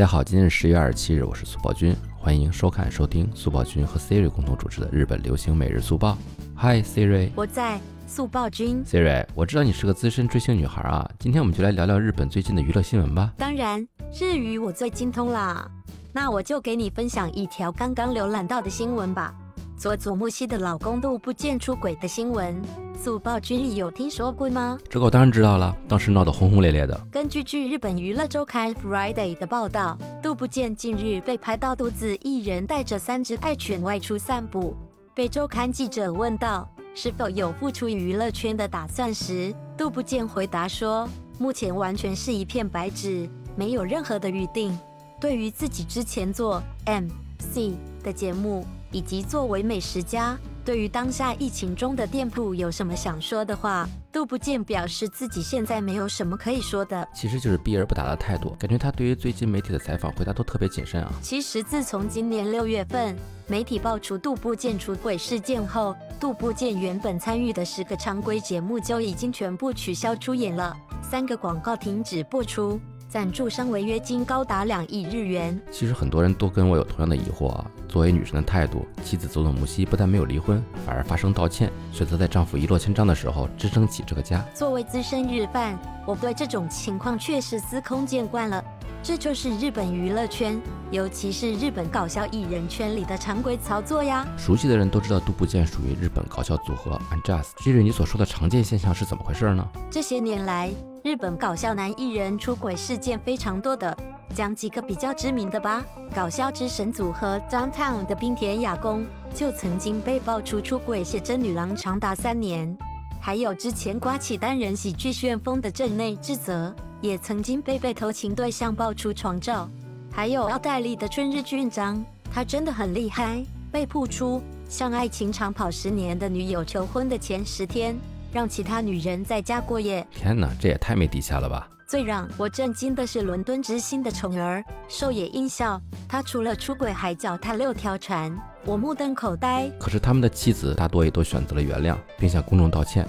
大家好，今天是十月二十七日，我是速报君，欢迎收看收听速报君和 Siri 共同主持的日本流行每日速报。Hi Siri，我在速报君。Siri，我知道你是个资深追星女孩啊，今天我们就来聊聊日本最近的娱乐新闻吧。当然，日语我最精通啦，那我就给你分享一条刚刚浏览到的新闻吧。佐佐木希的老公都不见出轨的新闻，速报君里有听说过吗？这个我当然知道了，当时闹得轰轰烈烈的。根据据日本娱乐周刊 Friday 的报道，杜不见近日被拍到独自一人带着三只爱犬外出散步。被周刊记者问到是否有复出娱乐圈的打算时，杜不见回答说，目前完全是一片白纸，没有任何的预定。对于自己之前做 MC 的节目。以及作为美食家，对于当下疫情中的店铺有什么想说的话？杜不见表示自己现在没有什么可以说的，其实就是避而不答的态度。感觉他对于最近媒体的采访回答都特别谨慎啊。其实自从今年六月份媒体爆出杜部见出轨事件后，杜部见原本参与的十个常规节目就已经全部取消出演了，三个广告停止播出。赞助商违约金高达两亿日元。其实很多人都跟我有同样的疑惑啊。作为女神的态度，妻子佐佐木希不但没有离婚，反而发声道歉，选择在丈夫一落千丈的时候支撑起这个家。作为资深日饭，我对这种情况确实司空见惯了。这就是日本娱乐圈，尤其是日本搞笑艺人圈里的常规操作呀。熟悉的人都知道，杜部健属于日本搞笑组合 a n j u s t 这日你所说的常见现象是怎么回事呢？这些年来。日本搞笑男艺人出轨事件非常多的，讲几个比较知名的吧。搞笑之神组合 Downtown 的冰田雅宫就曾经被爆出出轨写真女郎长达三年，还有之前刮起单人喜剧旋风的镇内智则，也曾经被被偷情对象爆出床照。还有奥黛丽的春日俊章，他真的很厉害，被曝出向爱情长跑十年的女友求婚的前十天。让其他女人在家过夜。天哪，这也太没底线了吧！最让我震惊的是伦敦之星的宠儿狩野音效，他除了出轨还脚踏六条船，我目瞪口呆。可是他们的妻子大多也都选择了原谅，并向公众道歉。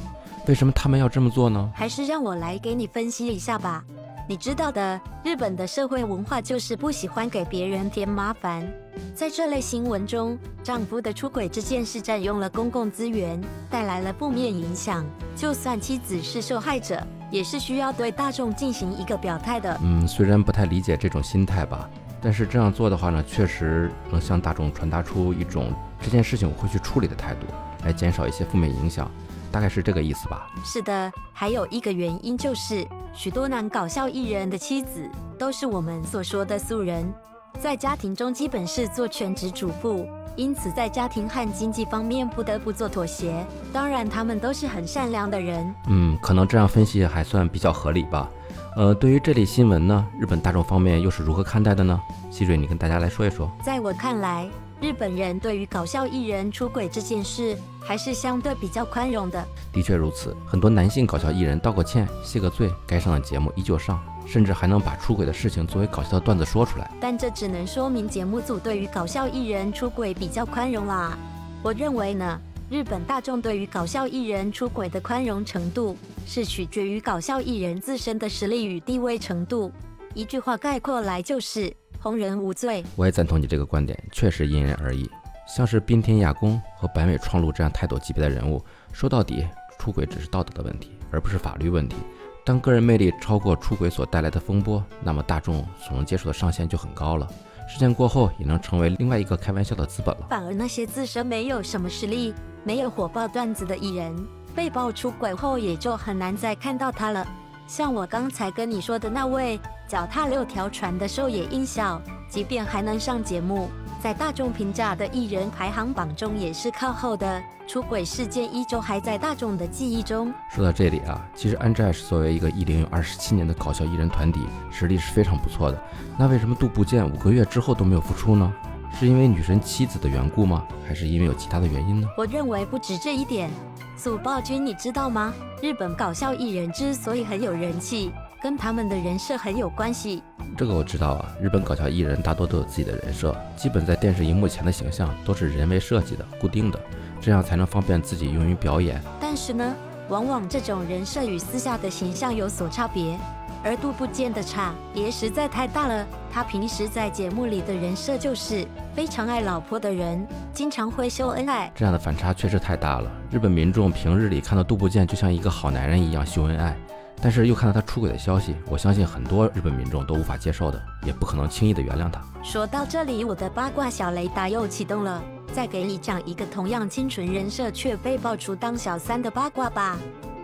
为什么他们要这么做呢？还是让我来给你分析一下吧。你知道的，日本的社会文化就是不喜欢给别人添麻烦。在这类新闻中，丈夫的出轨这件事占用了公共资源，带来了负面影响。就算妻子是受害者，也是需要对大众进行一个表态的。嗯，虽然不太理解这种心态吧，但是这样做的话呢，确实能向大众传达出一种这件事情我会去处理的态度，来减少一些负面影响。大概是这个意思吧。是的，还有一个原因就是，许多男搞笑艺人的妻子都是我们所说的素人，在家庭中基本是做全职主妇，因此在家庭和经济方面不得不做妥协。当然，他们都是很善良的人。嗯，可能这样分析还算比较合理吧。呃，对于这类新闻呢，日本大众方面又是如何看待的呢？希瑞，你跟大家来说一说。在我看来。日本人对于搞笑艺人出轨这件事还是相对比较宽容的。的确如此，很多男性搞笑艺人道个歉、谢个罪，该上的节目依旧上，甚至还能把出轨的事情作为搞笑的段子说出来。但这只能说明节目组对于搞笑艺人出轨比较宽容啦。我认为呢，日本大众对于搞笑艺人出轨的宽容程度是取决于搞笑艺人自身的实力与地位程度。一句话概括来就是。红人无罪，我也赞同你这个观点，确实因人而异。像是滨田雅宫和白美创路这样泰斗级别的人物，说到底，出轨只是道德的问题，而不是法律问题。当个人魅力超过出轨所带来的风波，那么大众所能接受的上限就很高了。事件过后，也能成为另外一个开玩笑的资本了。反而那些自身没有什么实力、没有火爆段子的艺人，被曝出轨后，也就很难再看到他了。像我刚才跟你说的那位脚踏六条船的寿野音效，即便还能上节目，在大众评价的艺人排行榜中也是靠后的。出轨事件依旧还在大众的记忆中。说到这里啊，其实 Angel 作为一个艺龄有二十七年的搞笑艺人团体，实力是非常不错的。那为什么杜部建五个月之后都没有复出呢？是因为女神妻子的缘故吗？还是因为有其他的原因呢？我认为不止这一点。速报君，你知道吗？日本搞笑艺人之所以很有人气，跟他们的人设很有关系。这个我知道啊，日本搞笑艺人大多都有自己的人设，基本在电视荧幕前的形象都是人为设计的、固定的，这样才能方便自己用于表演。但是呢，往往这种人设与私下的形象有所差别。而杜部健的差别实在太大了。他平时在节目里的人设就是非常爱老婆的人，经常会秀恩爱。这样的反差确实太大了。日本民众平日里看到杜部健就像一个好男人一样秀恩爱，但是又看到他出轨的消息，我相信很多日本民众都无法接受的，也不可能轻易的原谅他。说到这里，我的八卦小雷达又启动了。再给你讲一个同样清纯人设却被爆出当小三的八卦吧。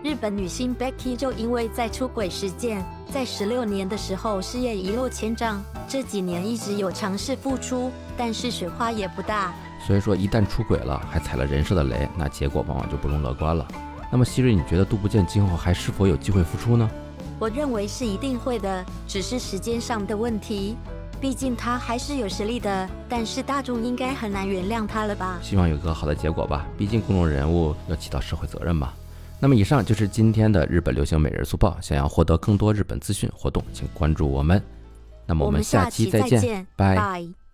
日本女星 Becky 就因为在出轨事件，在十六年的时候事业一落千丈，这几年一直有尝试复出，但是水花也不大。所以说，一旦出轨了，还踩了人设的雷，那结果往往就不容乐观了。那么，希瑞，你觉得杜不见今后还是否有机会复出呢？我认为是一定会的，只是时间上的问题。毕竟他还是有实力的，但是大众应该很难原谅他了吧？希望有个好的结果吧。毕竟公众人物要起到社会责任嘛。那么以上就是今天的日本流行每日速报。想要获得更多日本资讯活动，请关注我们。那么我们下期再见，拜。